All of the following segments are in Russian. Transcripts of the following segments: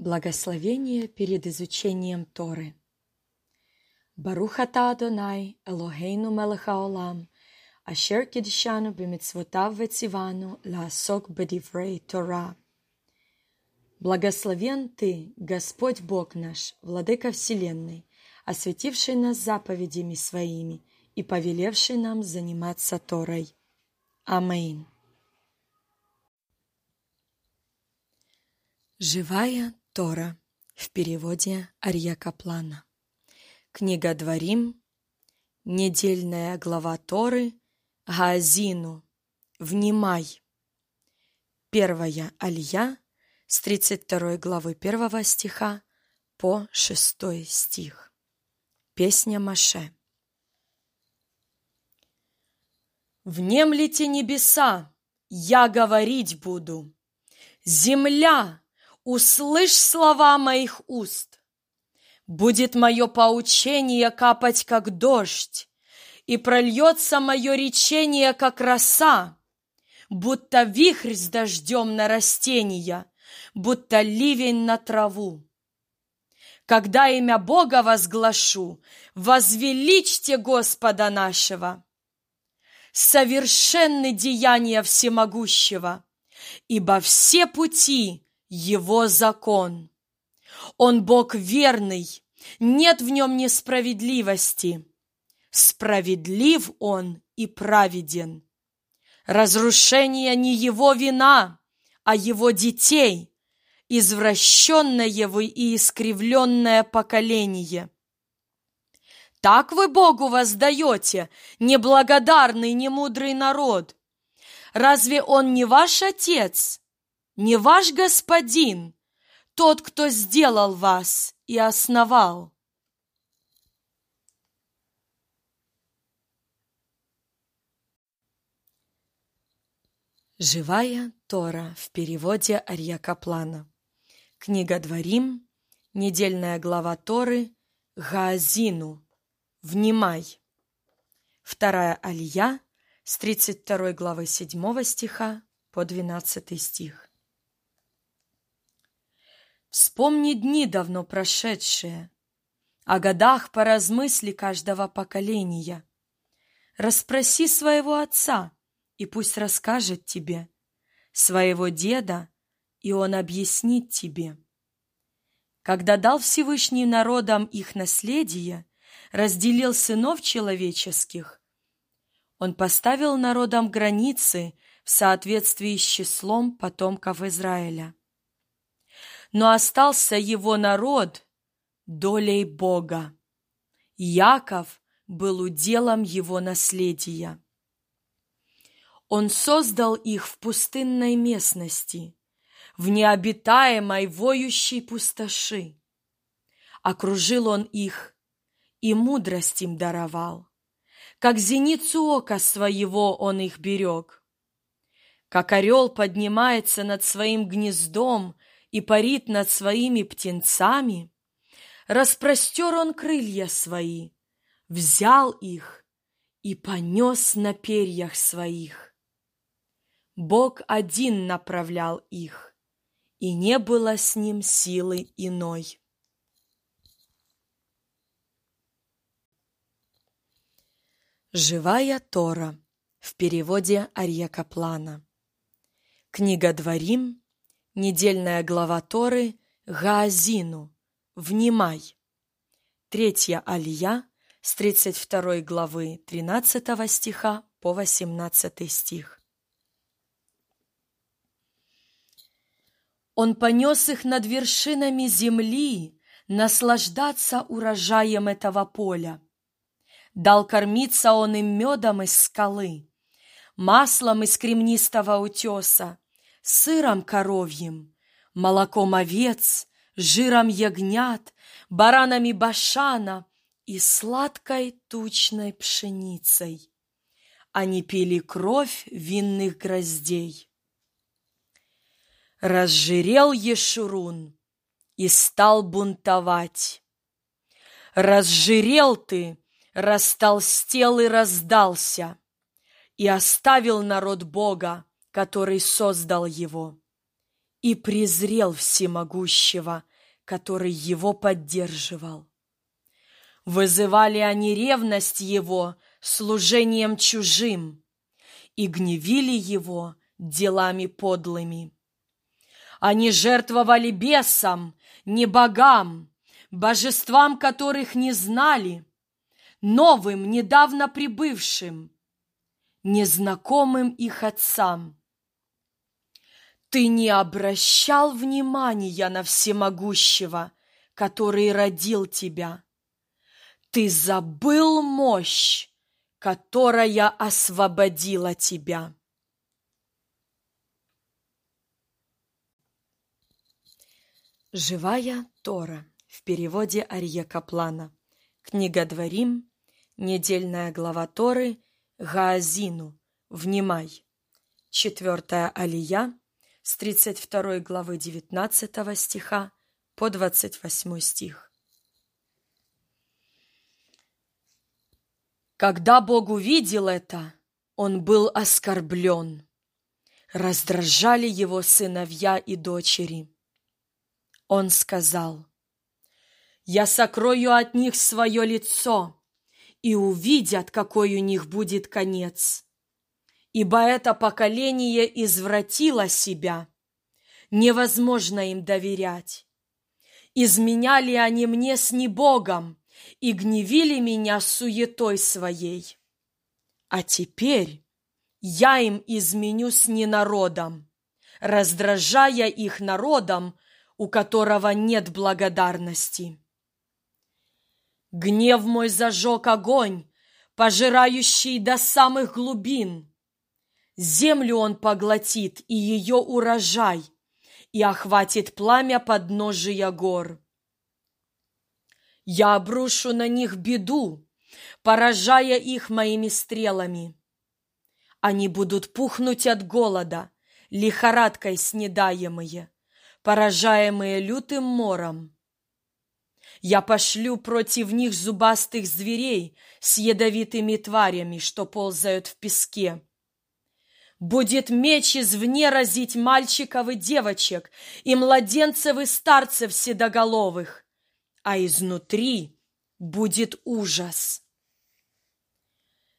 Благословение перед изучением Торы. Барухата Адонай, Элохейну Мелахаолам, Ашер Кидшану Бемицвотав Ветивану, Лаасок Бедиврей Тора. Благословен Ты, Господь Бог наш, Владыка Вселенной, осветивший нас заповедями Своими и повелевший нам заниматься Торой. Аминь. Живая Тора в переводе Арья Каплана. Книга Дворим, недельная глава Торы, Гаазину, Внимай. Первая Алья с 32 главы 1 стиха по 6 стих. Песня Маше. Внемлите небеса, я говорить буду. Земля, услышь слова моих уст. Будет мое поучение капать, как дождь, и прольется мое речение, как роса, будто вихрь с дождем на растения, будто ливень на траву. Когда имя Бога возглашу, возвеличьте Господа нашего. Совершенны деяния всемогущего, ибо все пути его закон. Он Бог верный, нет в нем несправедливости. Справедлив он и праведен. Разрушение не его вина, а его детей, извращенное вы и искривленное поколение. Так вы Богу воздаете, неблагодарный, немудрый народ. Разве он не ваш отец? Не ваш господин, тот, кто сделал вас и основал. Живая Тора в переводе Арья Каплана. Книга Дворим, недельная глава Торы, Гаазину. Внимай! Вторая Алия с 32 главы 7 стиха по 12 стих. Вспомни дни давно прошедшие, О годах поразмысли каждого поколения. Распроси своего отца, и пусть расскажет тебе, Своего деда, и он объяснит тебе. Когда дал Всевышний народам их наследие, разделил сынов человеческих, он поставил народам границы в соответствии с числом потомков Израиля но остался его народ долей Бога. Яков был уделом его наследия. Он создал их в пустынной местности, в необитаемой воющей пустоши. Окружил он их и мудрость им даровал. Как зеницу ока своего он их берег. Как орел поднимается над своим гнездом и парит над своими птенцами, распростер он крылья свои, взял их и понес на перьях своих. Бог один направлял их, и не было с ним силы иной. Живая Тора в переводе Арья Каплана. Книга Дворим, Недельная глава Торы Гаазину. Внимай! Третья Алия с 32 главы 13 стиха по 18 стих. Он понес их над вершинами земли, наслаждаться урожаем этого поля. Дал кормиться он им медом из скалы, маслом из кремнистого утеса, сыром коровьим, молоком овец, жиром ягнят, баранами башана и сладкой тучной пшеницей. Они пили кровь винных гроздей. Разжирел Ешурун и стал бунтовать. Разжирел ты, растолстел и раздался, и оставил народ Бога, который создал его, и презрел всемогущего, который его поддерживал. Вызывали они ревность его служением чужим и гневили его делами подлыми. Они жертвовали бесам, не богам, божествам, которых не знали, новым, недавно прибывшим, незнакомым их отцам. Ты не обращал внимания на всемогущего, который родил тебя. Ты забыл мощь, которая освободила тебя. Живая Тора в переводе Арье Каплана. Книга Дворим, недельная глава Торы, Гаазину, внимай. Четвертая алия с 32 главы 19 стиха по 28 стих. Когда Бог увидел это, он был оскорблен. Раздражали его сыновья и дочери. Он сказал, я сокрою от них свое лицо, и увидят, какой у них будет конец. Ибо это поколение извратило себя, невозможно им доверять. Изменяли они мне с небогом и гневили меня суетой своей. А теперь я им изменю с ненародом, раздражая их народом, у которого нет благодарности. Гнев мой зажег огонь, пожирающий до самых глубин. Землю он поглотит и ее урожай, и охватит пламя подножия гор. Я обрушу на них беду, поражая их моими стрелами. Они будут пухнуть от голода, лихорадкой снедаемые, поражаемые лютым мором. Я пошлю против них зубастых зверей с ядовитыми тварями, что ползают в песке. Будет меч извне разить мальчиков и девочек, и младенцев и старцев седоголовых, а изнутри будет ужас.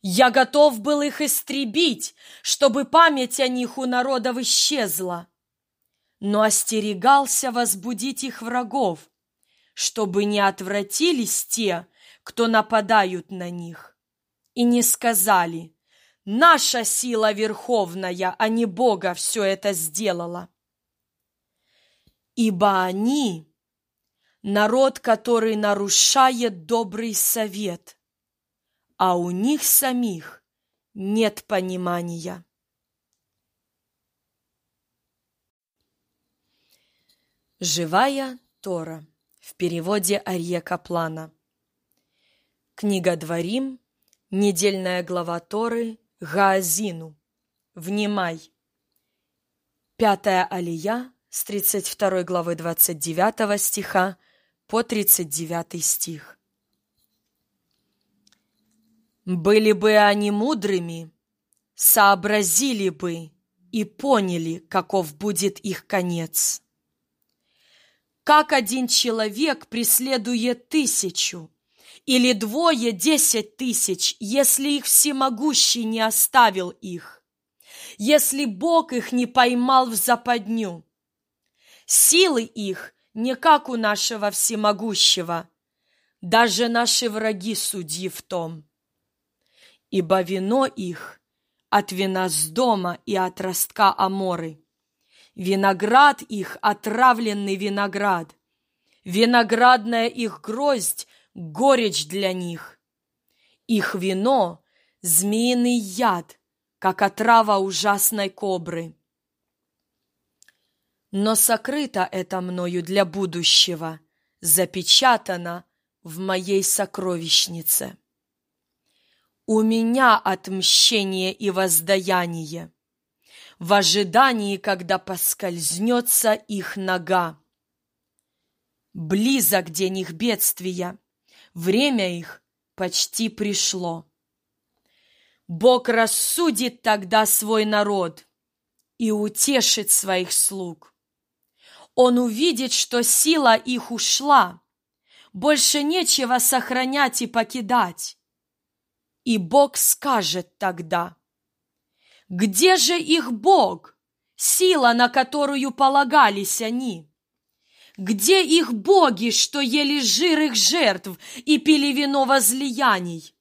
Я готов был их истребить, чтобы память о них у народов исчезла, но остерегался возбудить их врагов, чтобы не отвратились те, кто нападают на них, и не сказали «Наша сила верховная, а не Бога все это сделала». Ибо они – народ, который нарушает добрый совет, а у них самих нет понимания. Живая Тора в переводе Арье Каплана. Книга Дворим, недельная глава Торы, Гаазину. Внимай! Пятая алия с 32 главы 29 стиха по 39 стих. Были бы они мудрыми, сообразили бы и поняли, каков будет их конец как один человек преследует тысячу, или двое десять тысяч, если их всемогущий не оставил их, если Бог их не поймал в западню. Силы их не как у нашего всемогущего, даже наши враги судьи в том. Ибо вино их от вина с дома и от ростка Аморы Виноград их — отравленный виноград. Виноградная их гроздь — горечь для них. Их вино — змеиный яд, как отрава ужасной кобры. Но сокрыто это мною для будущего, запечатано в моей сокровищнице. У меня отмщение и воздаяние в ожидании, когда поскользнется их нога. Близок день их бедствия, время их почти пришло. Бог рассудит тогда свой народ и утешит своих слуг. Он увидит, что сила их ушла, больше нечего сохранять и покидать. И Бог скажет тогда, где же их Бог, сила, на которую полагались они? Где их боги, что ели жир их жертв и пили вино возлияний?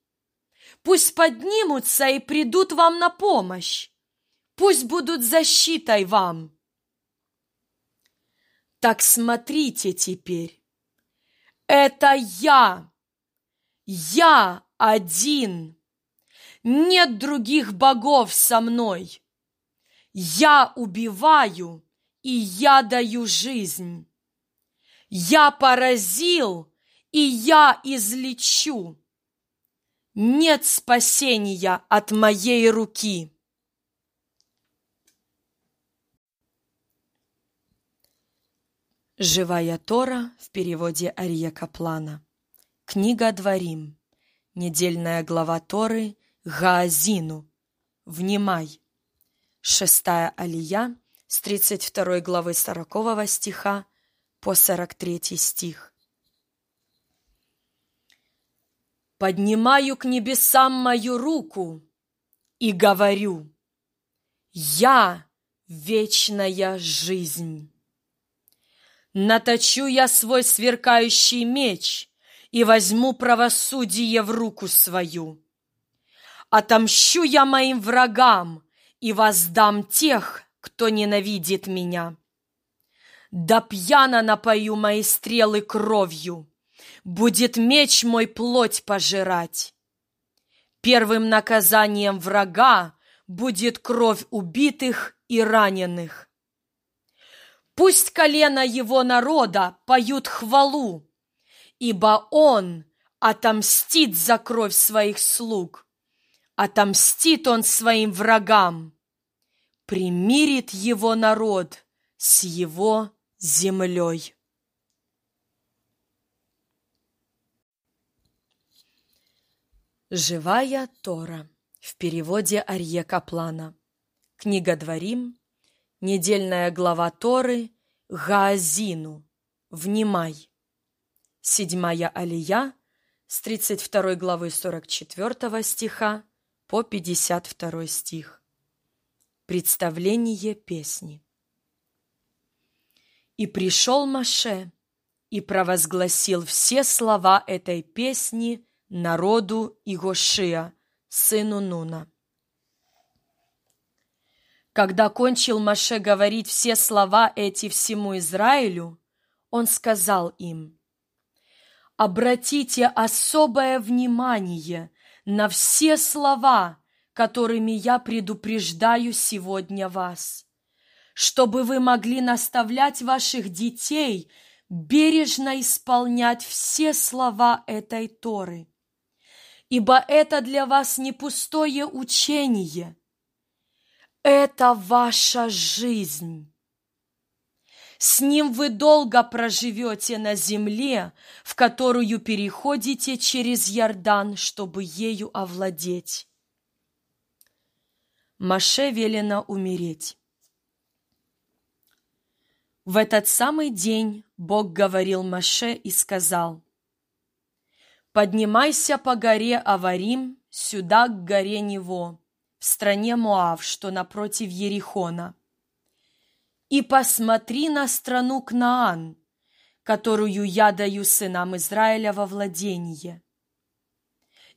Пусть поднимутся и придут вам на помощь. Пусть будут защитой вам. Так смотрите теперь. Это я. Я один. Нет других богов со мной. Я убиваю, и я даю жизнь. Я поразил, и я излечу. Нет спасения от моей руки. Живая Тора в переводе Ария Каплана. Книга Дворим. Недельная глава Торы Гаазину. Внимай. Шестая алия с 32 главы 40 стиха по 43 стих. Поднимаю к небесам мою руку и говорю, Я вечная жизнь. Наточу я свой сверкающий меч и возьму правосудие в руку свою. Отомщу я моим врагам и воздам тех, кто ненавидит меня. Да пьяно напою мои стрелы кровью, будет меч мой плоть пожирать. Первым наказанием врага будет кровь убитых и раненых. Пусть колено его народа поют хвалу, ибо он отомстит за кровь своих слуг, отомстит он своим врагам, примирит его народ с его землей. Живая Тора в переводе Арье Каплана. Книга Дворим, Недельная глава Торы Гаазину. Внимай. Седьмая алия с 32 главы 44 стиха по 52 стих. Представление песни. И пришел Маше и провозгласил все слова этой песни народу Игошия, сыну Нуна. Когда кончил Маше говорить все слова эти всему Израилю, он сказал им, «Обратите особое внимание на все слова, которыми я предупреждаю сегодня вас, чтобы вы могли наставлять ваших детей бережно исполнять все слова этой Торы. Ибо это для вас не пустое учение – это ваша жизнь. С ним вы долго проживете на земле, в которую переходите через Ярдан, чтобы ею овладеть. Маше велено умереть. В этот самый день Бог говорил Маше и сказал, «Поднимайся по горе Аварим сюда, к горе Него, в стране Моав, что напротив Ерихона. И посмотри на страну Кнаан, которую я даю сынам Израиля во владение.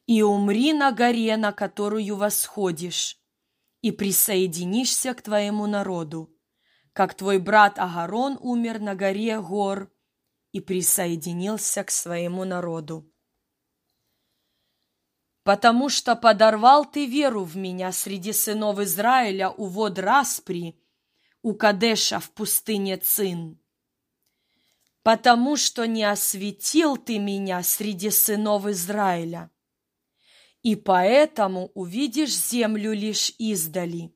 И умри на горе, на которую восходишь, и присоединишься к твоему народу, как твой брат Агарон умер на горе Гор и присоединился к своему народу потому что подорвал ты веру в меня среди сынов Израиля у вод Распри, у Кадеша в пустыне Цин. Потому что не осветил ты меня среди сынов Израиля, и поэтому увидишь землю лишь издали.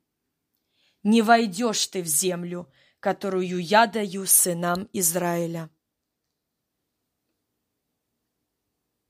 Не войдешь ты в землю, которую я даю сынам Израиля.